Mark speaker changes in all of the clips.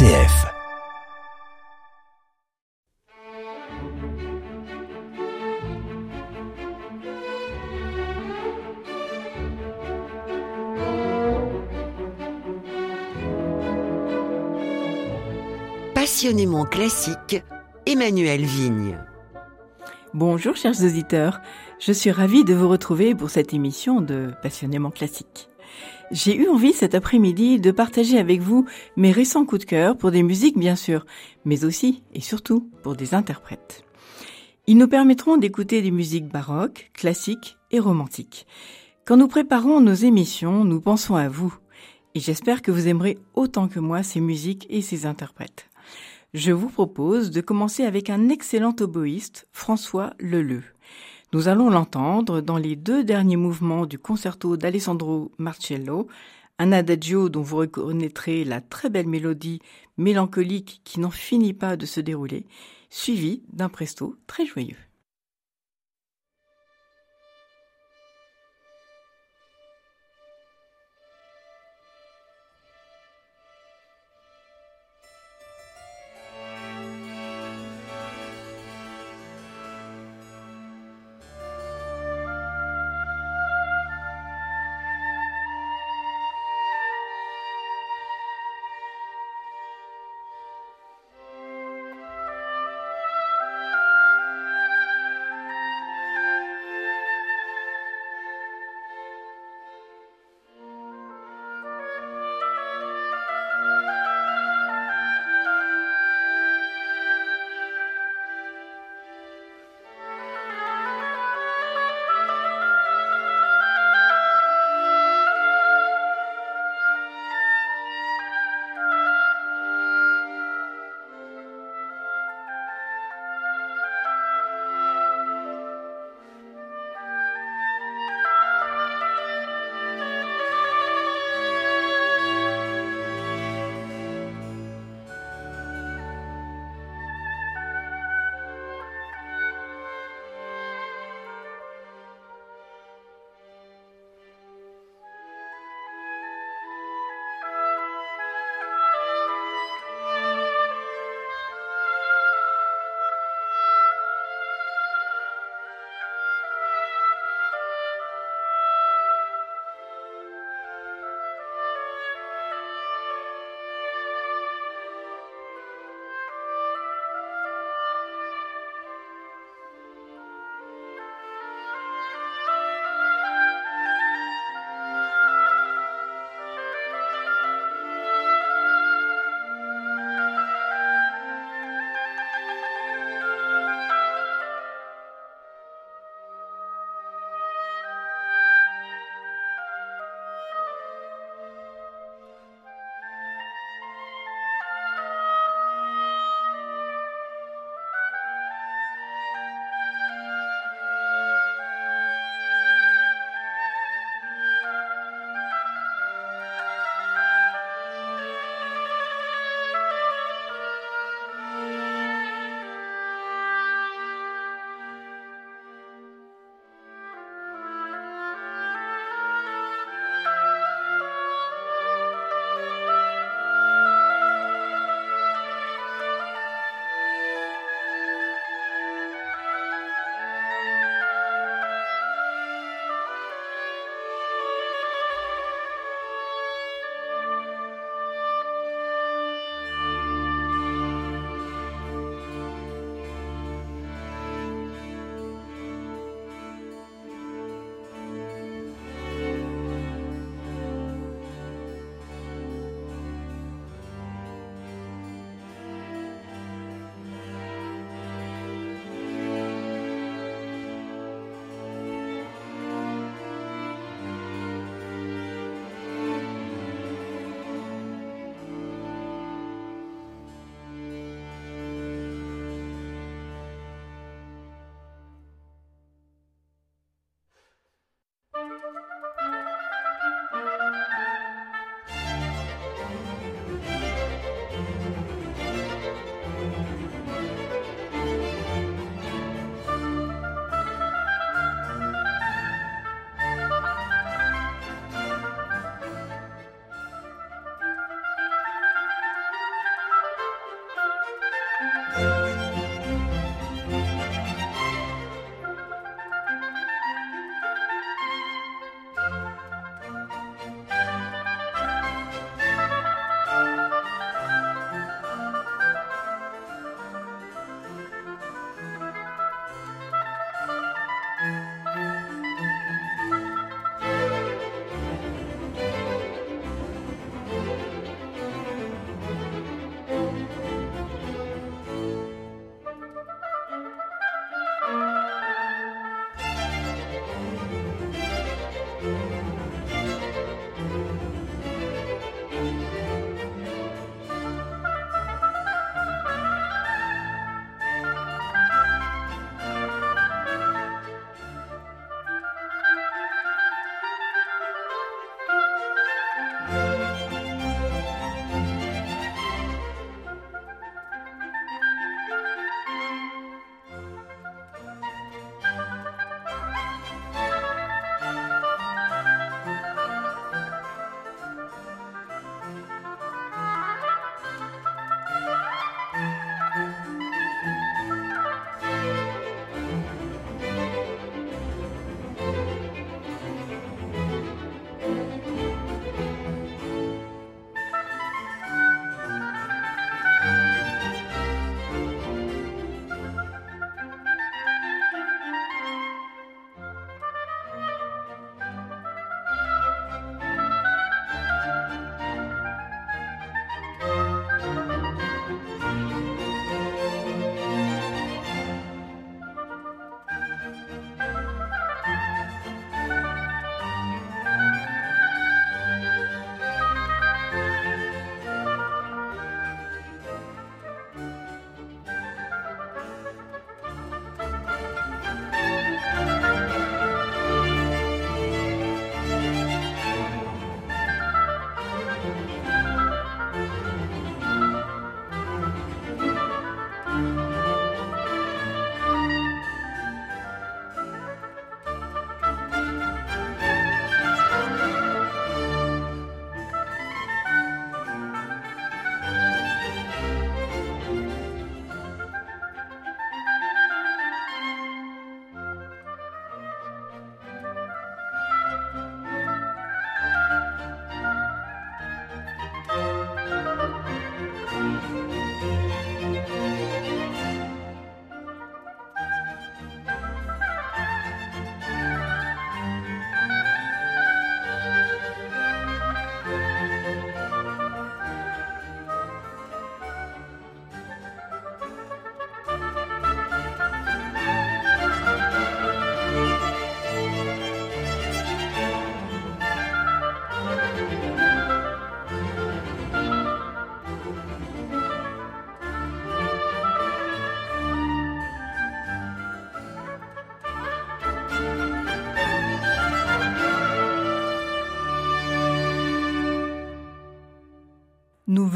Speaker 1: RCF.
Speaker 2: Passionnément classique, Emmanuel Vigne.
Speaker 3: Bonjour chers auditeurs, je suis ravie de vous retrouver pour cette émission de Passionnément classique. J'ai eu envie cet après-midi de partager avec vous mes récents coups de cœur pour des musiques bien sûr, mais aussi et surtout pour des interprètes. Ils nous permettront d'écouter des musiques baroques, classiques et romantiques. Quand nous préparons nos émissions, nous pensons à vous, et j'espère que vous aimerez autant que moi ces musiques et ces interprètes. Je vous propose de commencer avec un excellent oboïste, François Leleu. Nous allons l'entendre dans les deux derniers mouvements du concerto d'Alessandro Marcello, un adagio dont vous reconnaîtrez la très belle mélodie mélancolique qui n'en finit pas de se dérouler, suivi d'un presto très joyeux.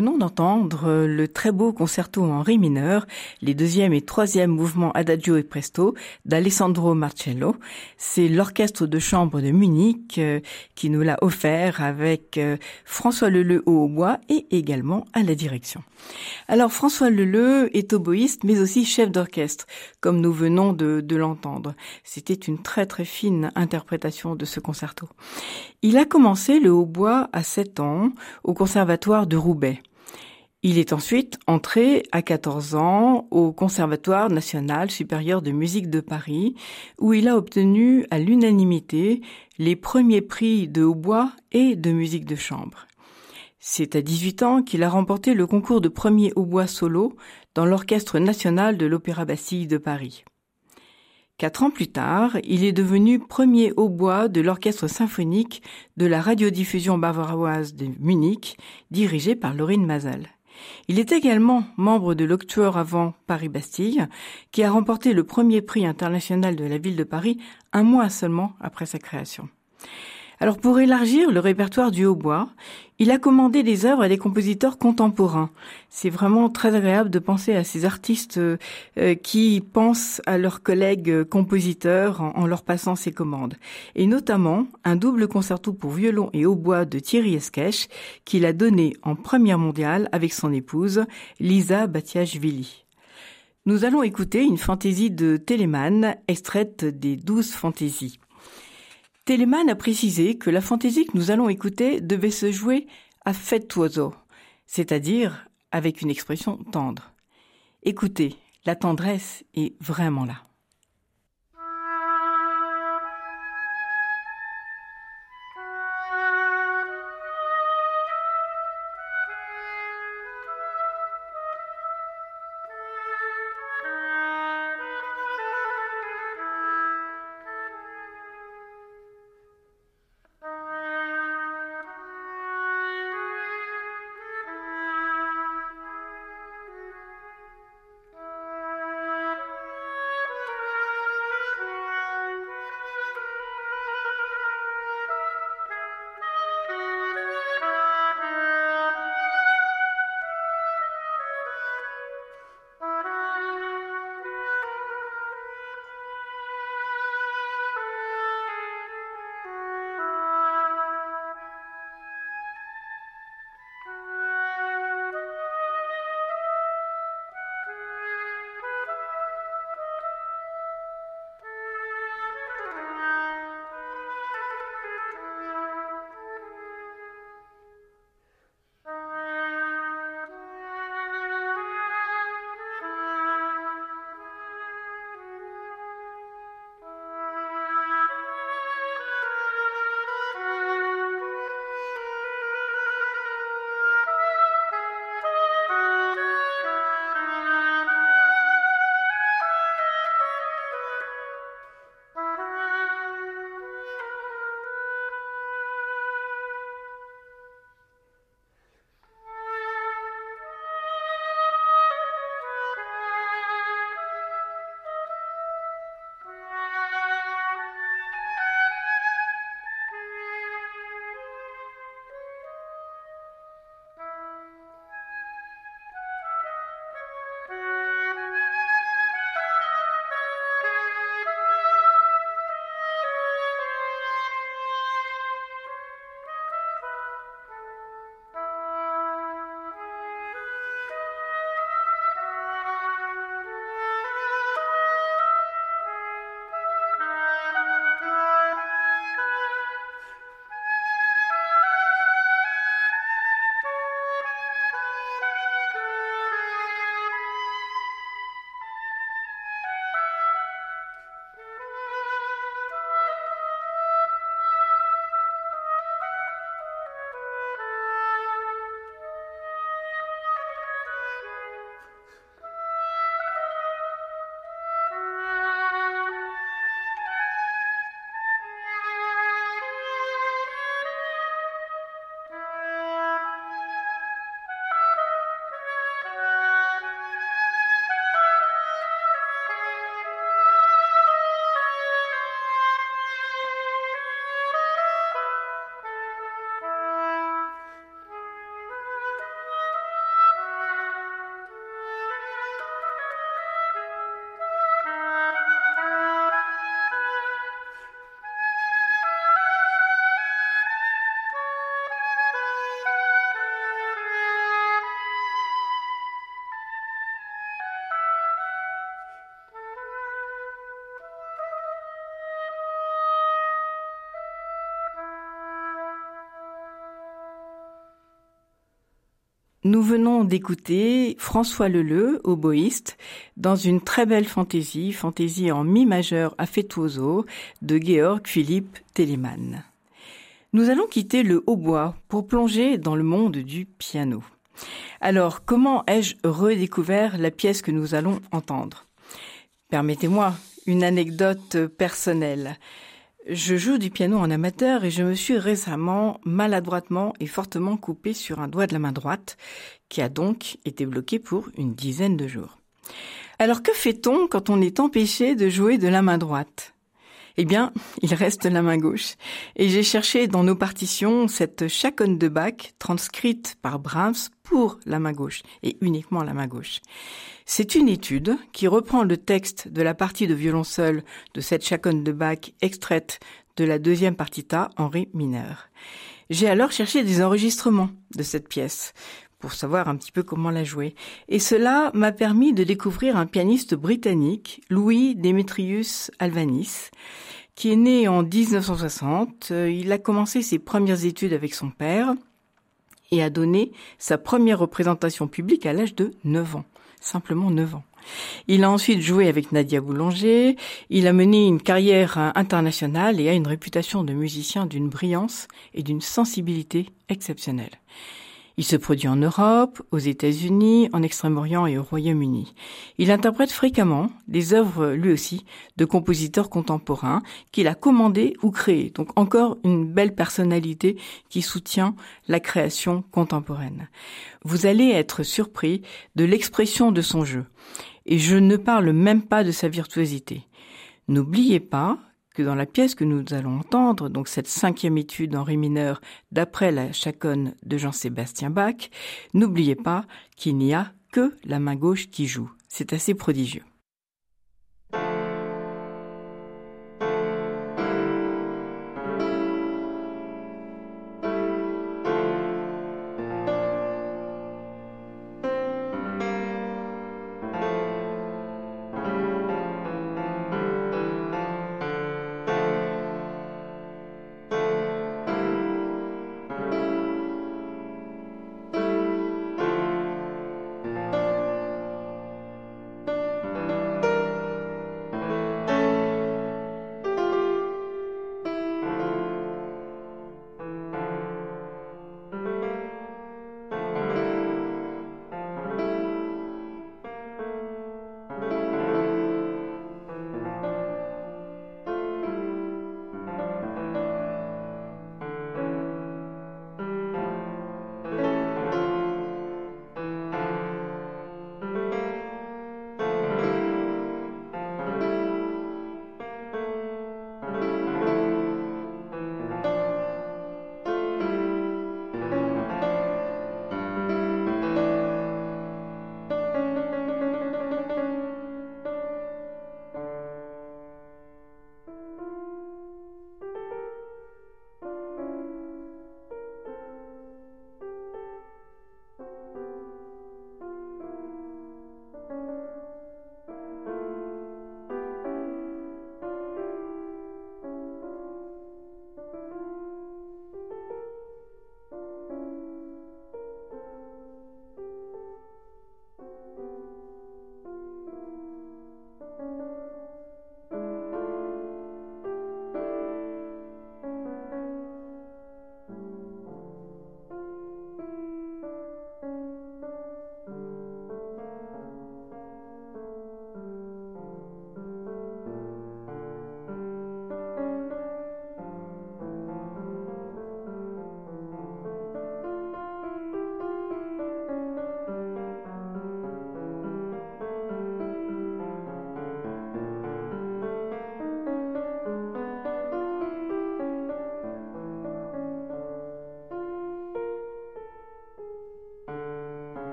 Speaker 3: Venons d'entendre le très beau concerto en ré mineur, les deuxième et troisième mouvements Adagio et Presto d'Alessandro Marcello. C'est l'orchestre de chambre de Munich euh, qui nous l'a offert avec euh, François Leleu au hautbois et également à la direction. Alors François Leleu est oboïste mais aussi chef d'orchestre, comme nous venons de, de l'entendre. C'était une très très fine interprétation de ce concerto. Il a commencé le hautbois à 7 ans au conservatoire de Roubaix il est ensuite entré à 14 ans au Conservatoire national supérieur de musique de Paris, où il a obtenu à l'unanimité les premiers prix de hautbois et de musique de chambre. C'est à 18 ans qu'il a remporté le concours de premier hautbois solo dans l'Orchestre national de l'Opéra Bastille de Paris. Quatre ans plus tard, il est devenu premier hautbois de l'orchestre symphonique de la radiodiffusion bavaroise de Munich, dirigé par Laurine Mazel. Il est également membre de l'Octuor avant Paris-Bastille, qui a remporté le premier prix international de la ville de Paris un mois seulement après sa création. Alors pour élargir le répertoire du hautbois, il a commandé des œuvres à des compositeurs contemporains. C'est vraiment très agréable de penser à ces artistes euh, qui pensent à leurs collègues compositeurs en, leur passant ses commandes. Et notamment un double concerto pour violon et hautbois de Thierry Esquèche qu'il a donné en première mondiale avec son épouse Lisa Batiashvili. Nous allons écouter une fantaisie de Telemann extraite des douze fantaisies. Telemann a précisé que la fantaisie que nous allons écouter devait se jouer à fettuoso, c'est-à-dire avec une expression tendre. Écoutez, la tendresse est vraiment là. Nous venons d'écouter François Leleu, oboïste, dans une très belle fantaisie, fantaisie en mi majeur affettuoso de Georg Philipp Telemann. Nous allons quitter le hautbois pour plonger dans le monde du piano. Alors, comment ai-je redécouvert la pièce que nous allons entendre? Permettez-moi une anecdote personnelle. Je joue du piano en amateur et je me suis récemment maladroitement et fortement coupé sur un doigt de la main droite, qui a donc été bloqué pour une dizaine de jours. Alors que fait-on quand on est empêché de jouer de la main droite? Eh bien, il reste la main gauche. Et j'ai cherché dans nos partitions cette chaconne de Bach transcrite par Brahms pour la main gauche et uniquement la main gauche. C'est une étude qui reprend le texte de la partie de violoncelle de cette chaconne de Bach extraite de la deuxième partita en ré mineur. J'ai alors cherché des enregistrements de cette pièce pour savoir un petit peu comment la jouer. Et cela m'a permis de découvrir un pianiste britannique, Louis Demetrius Alvanis, qui est né en 1960. Il a commencé ses premières études avec son père et a donné sa première représentation publique à l'âge de 9 ans. Simplement 9 ans. Il a ensuite joué avec Nadia Boulanger, il a mené une carrière internationale et a une réputation de musicien d'une brillance et d'une sensibilité exceptionnelle. Il se produit en Europe, aux États-Unis, en Extrême-Orient et au Royaume-Uni. Il interprète fréquemment des œuvres, lui aussi, de compositeurs contemporains qu'il a commandées ou créées. Donc encore une belle personnalité qui soutient la création contemporaine. Vous allez être surpris de l'expression de son jeu. Et je ne parle même pas de sa virtuosité. N'oubliez pas dans la pièce que nous allons entendre, donc cette cinquième étude en ré mineur d'après la chaconne de Jean-Sébastien Bach, n'oubliez pas qu'il n'y a que la main gauche qui joue. C'est assez prodigieux.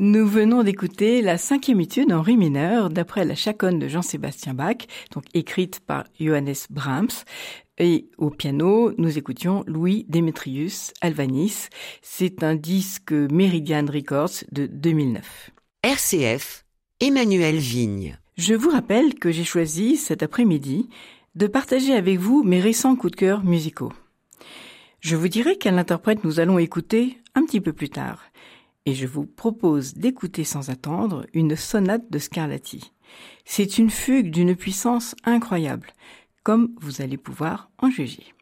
Speaker 3: Nous venons d'écouter la cinquième étude en ré mineur d'après la chaconne de Jean-Sébastien Bach, donc écrite par Johannes Brahms. Et au piano, nous écoutions Louis Demetrius Alvanis. C'est un disque Meridian Records de 2009.
Speaker 2: RCF, Emmanuel Vigne.
Speaker 3: Je vous rappelle que j'ai choisi cet après-midi de partager avec vous mes récents coups de cœur musicaux. Je vous dirai quel interprète nous allons écouter un petit peu plus tard. Et je vous propose d'écouter sans attendre une sonate de Scarlatti. C'est une fugue d'une puissance incroyable, comme vous allez pouvoir en juger.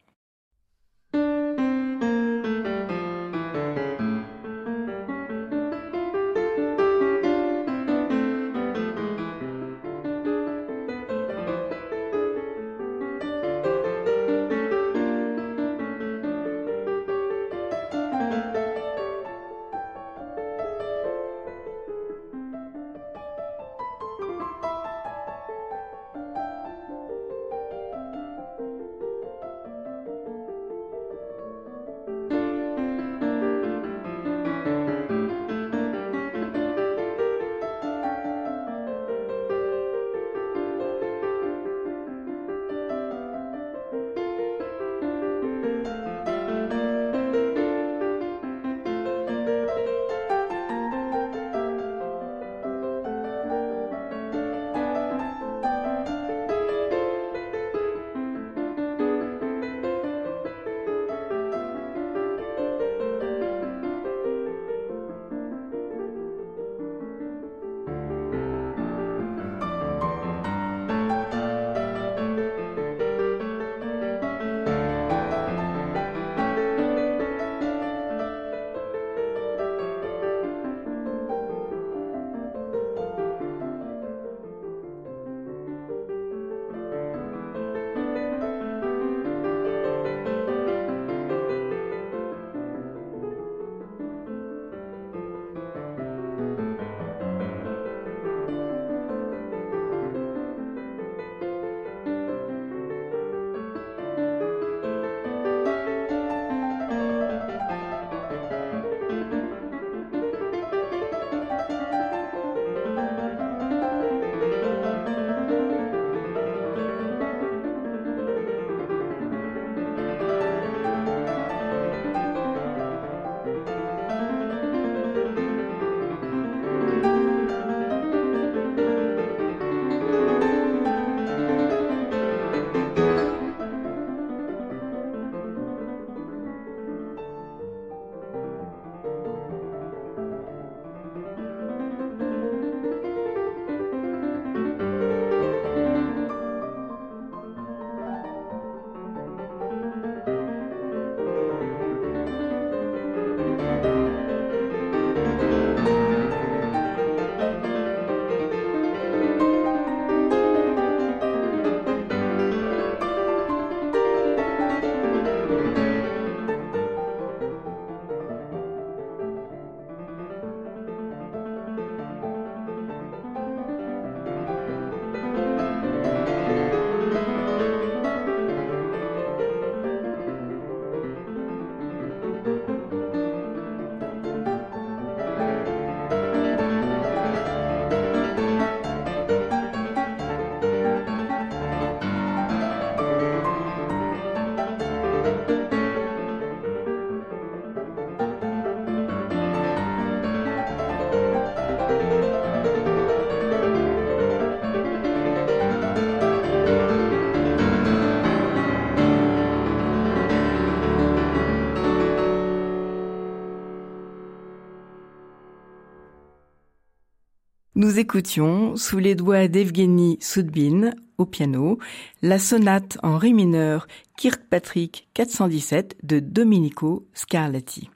Speaker 3: Écoutions, sous les doigts d'Evgeny Soudbin, au piano, la sonate en ré mineur Kirkpatrick 417 de Domenico Scarlatti.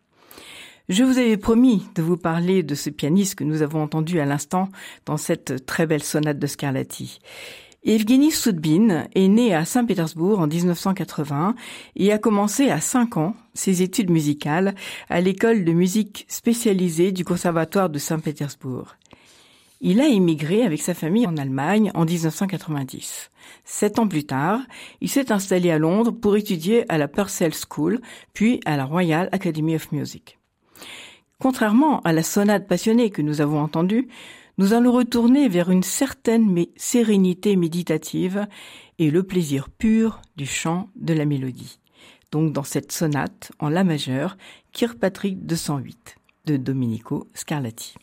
Speaker 3: Je vous avais promis de vous parler de ce pianiste que nous avons entendu à l'instant dans cette très belle sonate de Scarlatti. Evgeny Soudbin est né à Saint-Pétersbourg en 1980 et a commencé à 5 ans ses études musicales à l'école de musique spécialisée du Conservatoire de Saint-Pétersbourg. Il a immigré avec sa famille en Allemagne en 1990. Sept ans plus tard, il s'est installé à Londres pour étudier à la Purcell School, puis à la Royal Academy of Music. Contrairement à la sonate passionnée que nous avons entendue, nous allons retourner vers une certaine sérénité méditative et le plaisir pur du chant de la mélodie. Donc dans cette sonate en la majeur, Kirkpatrick 208 de Domenico Scarlatti.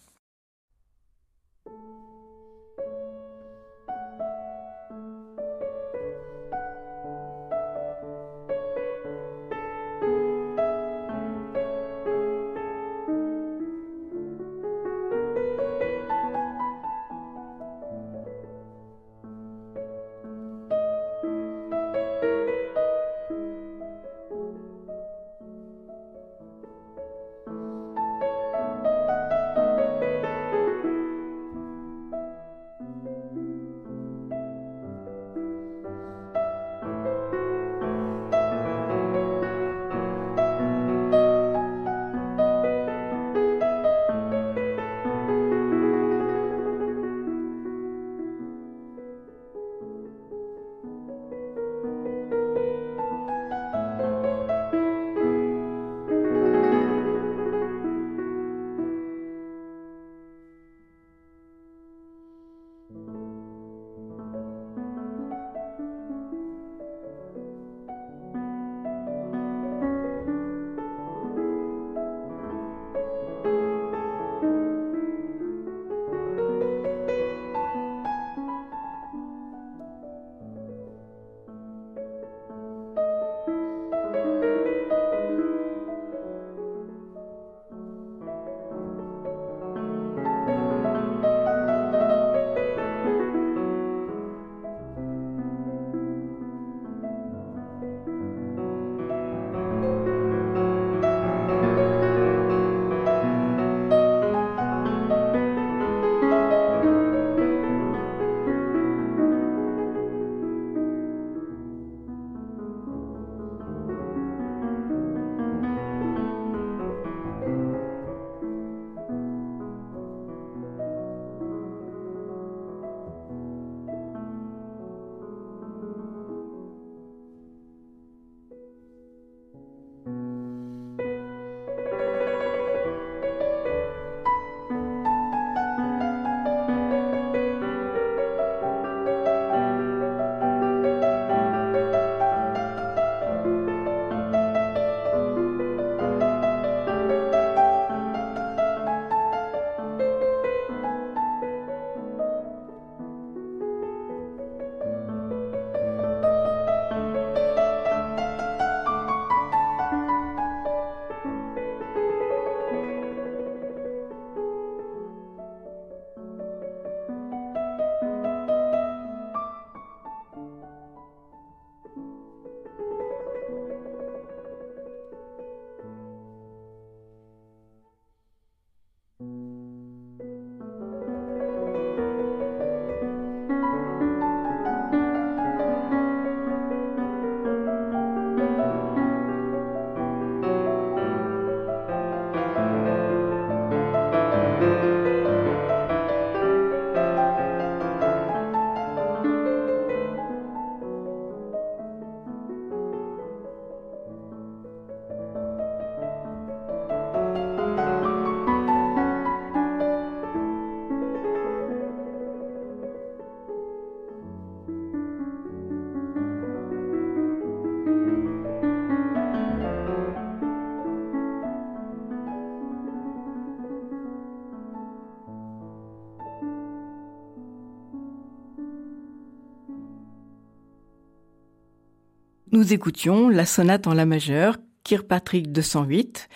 Speaker 3: Nous écoutions la sonate en la majeure, Kirkpatrick 208,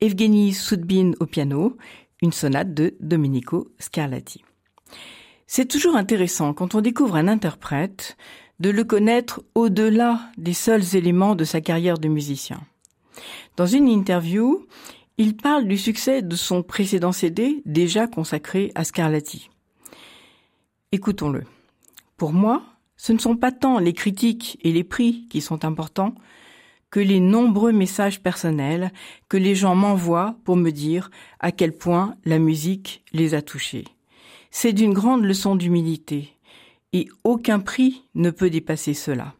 Speaker 3: Evgeny Soudbin au piano, une sonate de Domenico Scarlatti. C'est toujours intéressant quand on découvre un interprète de le connaître au-delà des seuls éléments de sa carrière de musicien. Dans une interview, il parle du succès de son précédent CD déjà consacré à Scarlatti. Écoutons-le. Pour moi, ce ne sont pas tant les critiques et les prix qui sont importants que les nombreux messages personnels que les gens m'envoient pour me dire à quel point la musique les a touchés. C'est d'une grande leçon d'humilité et aucun prix ne peut dépasser cela.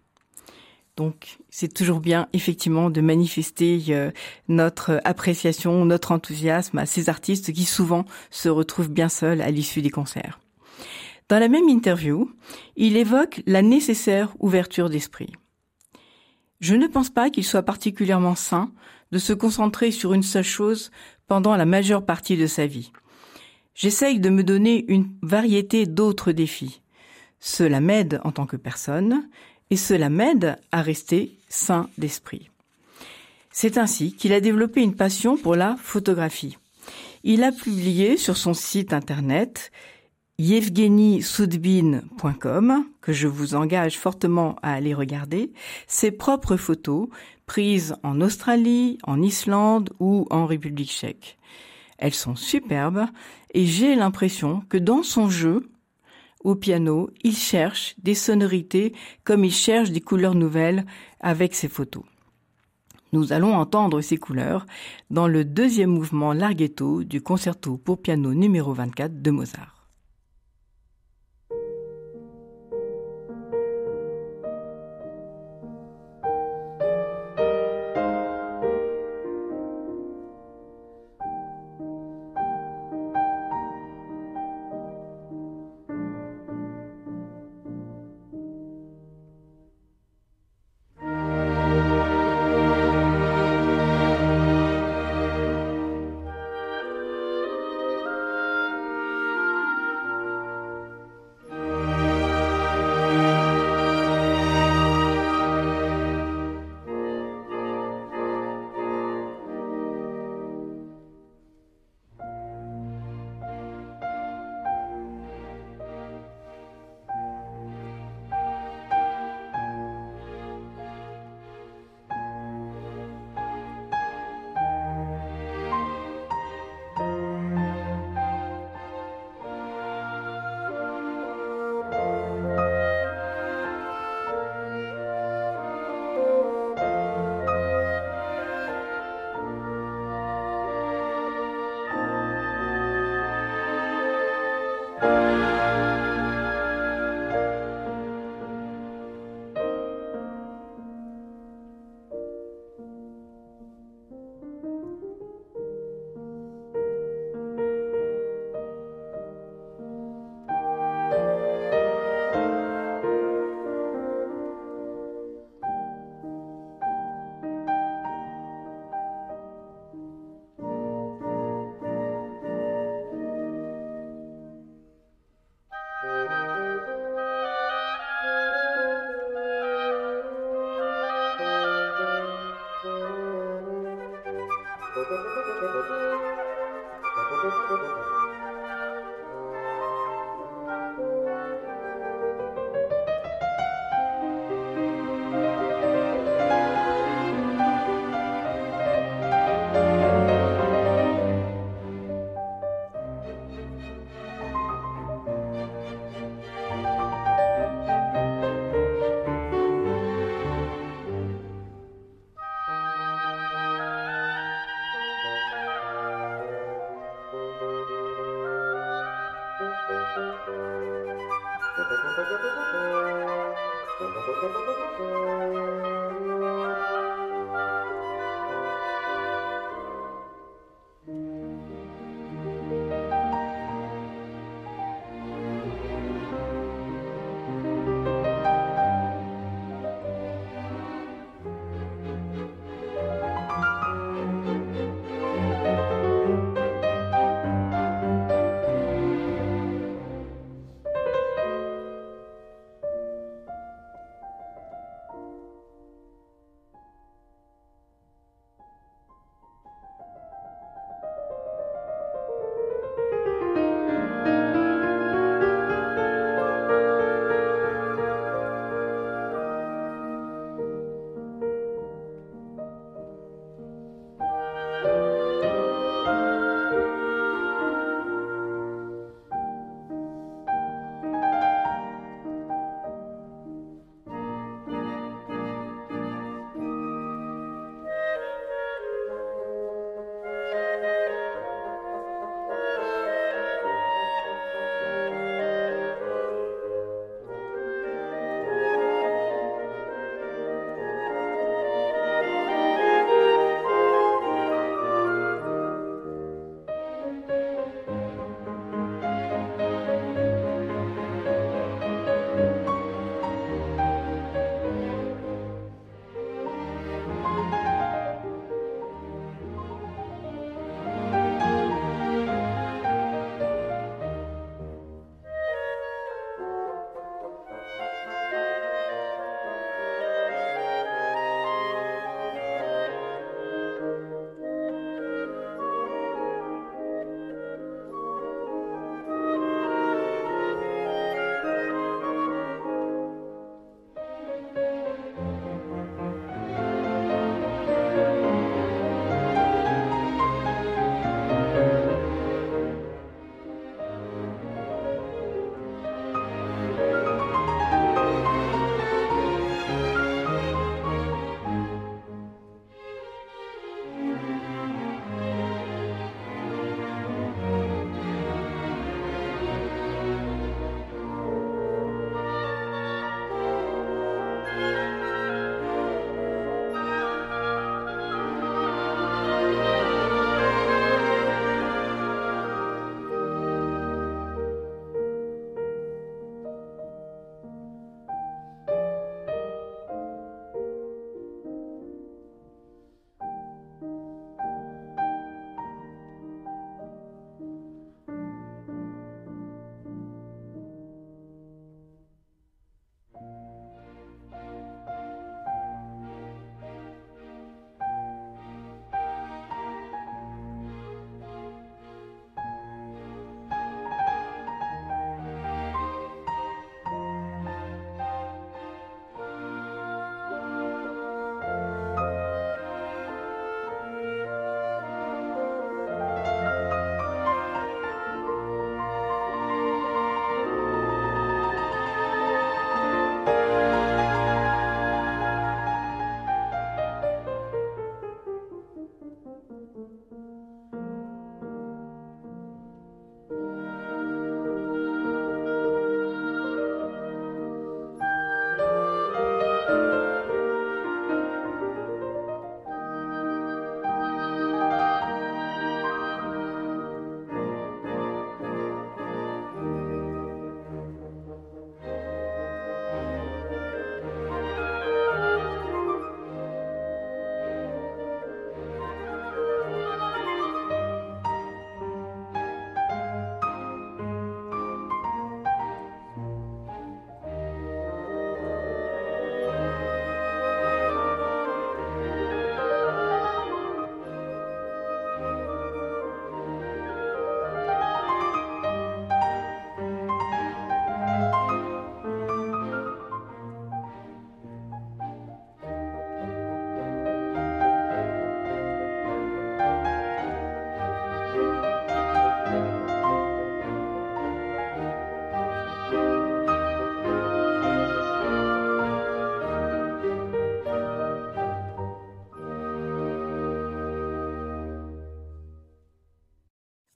Speaker 3: Donc c'est toujours bien effectivement de manifester euh, notre appréciation, notre enthousiasme à ces artistes qui souvent se retrouvent bien seuls à l'issue des concerts. Dans la même interview, il évoque la nécessaire ouverture d'esprit. Je ne pense pas qu'il soit particulièrement sain de se concentrer sur une seule chose pendant la majeure partie de sa vie. J'essaye de me donner une variété d'autres défis. Cela m'aide en tant que personne et cela m'aide à rester sain d'esprit. C'est ainsi qu'il a développé une passion pour la photographie. Il a publié sur son site internet yevgenisoudbin.com, que je vous engage fortement à aller regarder, ses propres photos prises en Australie, en Islande ou en République tchèque. Elles sont superbes et j'ai l'impression que dans son jeu, au piano, il cherche des sonorités comme il cherche des couleurs nouvelles avec ses photos. Nous allons entendre ces couleurs dans le deuxième mouvement larghetto du concerto pour piano numéro 24 de Mozart. Thank you.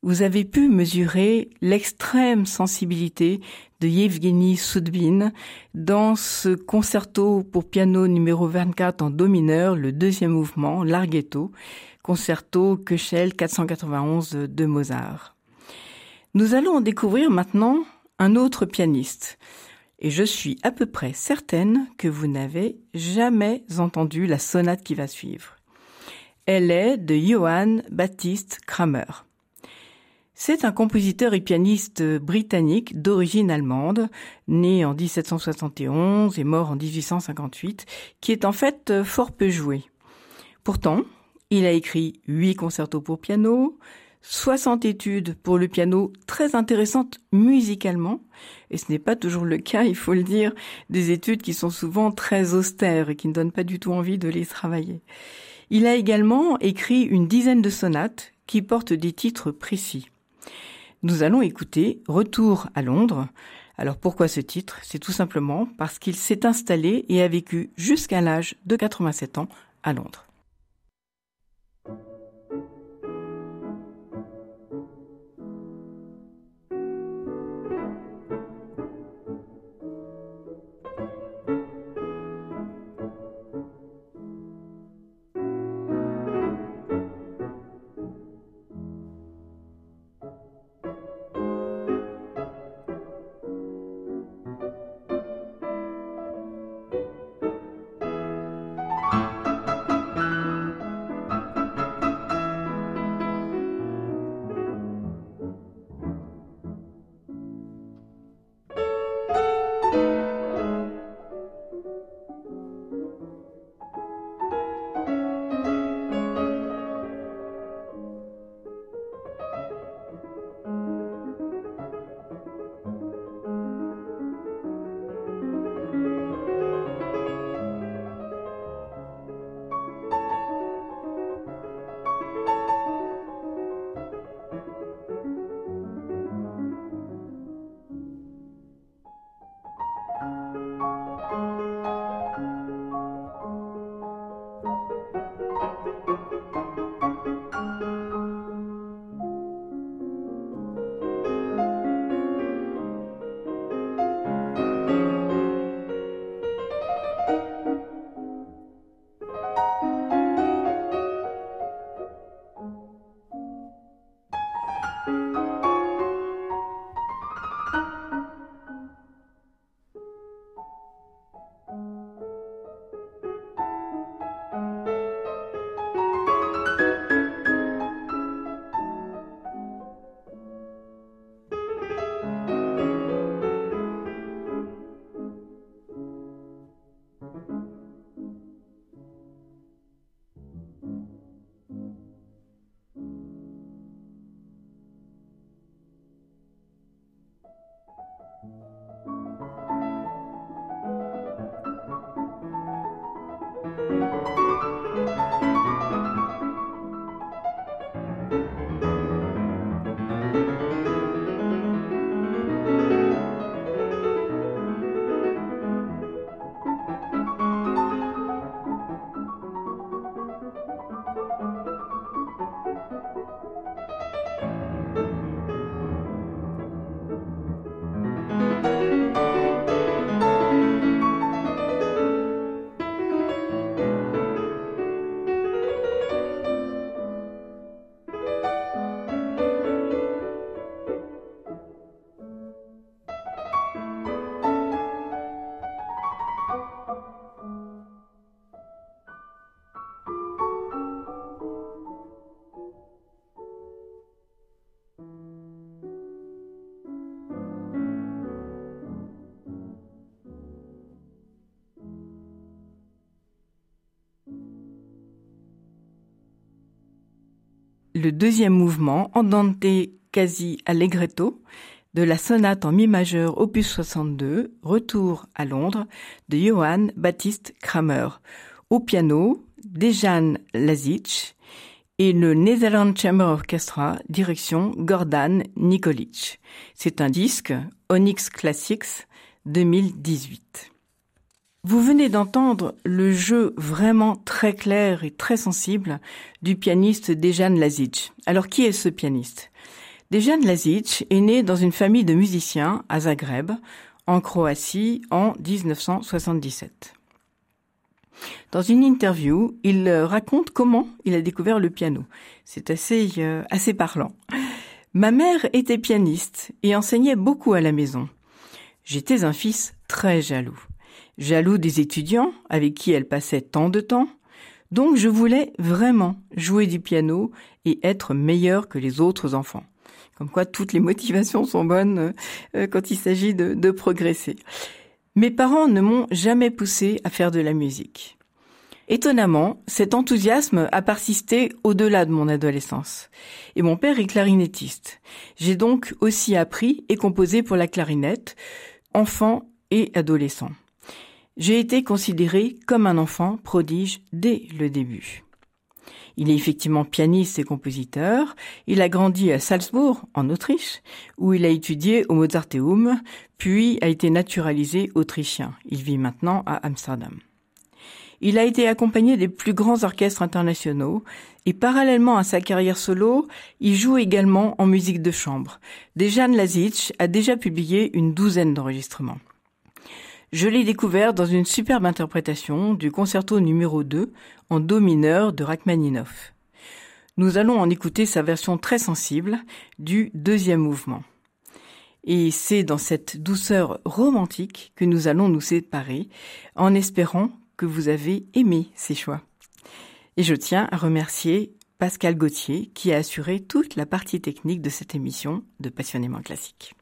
Speaker 3: Vous avez pu mesurer l'extrême sensibilité de Yevgeny Soudbin dans ce concerto pour piano numéro 24 en do mineur, le deuxième mouvement, Larghetto, concerto Köchel 491 de Mozart. Nous allons en découvrir maintenant un autre pianiste. Et je suis à peu près certaine que vous n'avez jamais entendu la sonate qui va suivre. Elle est de Johann Baptiste Kramer. C'est un compositeur et pianiste britannique d'origine allemande, né en 1771 et mort en 1858, qui est en fait fort peu joué. Pourtant, il a écrit huit concertos pour piano, 60 études pour le piano très intéressantes musicalement, et ce n'est pas toujours le cas, il faut le dire, des études qui sont souvent très austères et qui ne donnent pas du tout envie de les travailler. Il a également écrit une dizaine de sonates qui portent des titres précis. Nous allons écouter Retour à Londres. Alors pourquoi ce titre? C'est tout simplement parce qu'il s'est installé et a vécu jusqu'à l'âge de 87 ans à Londres. Le deuxième mouvement, Andante quasi allegretto, de la sonate en mi majeur opus 62, Retour à Londres, de Johann Baptiste Kramer. Au piano, Dejan Lazic et le Netherlands Chamber Orchestra, direction Gordan Nikolic. C'est un disque Onyx Classics 2018. Vous venez d'entendre le jeu vraiment très clair et très sensible du pianiste Dejan Lazic. Alors qui est ce pianiste? Dejan Lazic est né dans une famille de musiciens à Zagreb, en Croatie, en 1977. Dans une interview, il raconte comment il a découvert le piano. C'est assez, euh, assez parlant. Ma mère était pianiste et enseignait beaucoup à la maison. J'étais un fils très jaloux. Jaloux des étudiants avec qui elle passait tant de temps. Donc je voulais vraiment jouer du piano et être meilleur que les autres enfants. Comme quoi toutes les motivations sont bonnes euh, quand il s'agit de, progresser. Mes parents ne m'ont jamais poussé à faire de la musique. Étonnamment, cet enthousiasme a persisté au-delà de mon adolescence. Et mon père est clarinettiste. J'ai donc aussi appris et composé pour la clarinette, enfant et adolescent. J'ai été considéré comme un enfant prodige dès le début. Il est effectivement pianiste et compositeur. Il a grandi à Salzbourg, en Autriche, où il a étudié au Mozarteum, puis a été naturalisé autrichien. Il vit maintenant à Amsterdam. Il a été accompagné des plus grands orchestres internationaux et parallèlement à sa carrière solo, il joue également en musique de chambre. Dejan Lazic a déjà publié une douzaine d'enregistrements. Je l'ai découvert dans une superbe interprétation du concerto numéro 2 en do mineur de Rachmaninoff. Nous allons en écouter sa version très sensible du deuxième mouvement. Et c'est dans cette douceur romantique que nous allons nous séparer en espérant que vous avez aimé ces choix. Et je tiens à remercier Pascal Gauthier qui a assuré toute la partie technique de cette émission de Passionnément classique.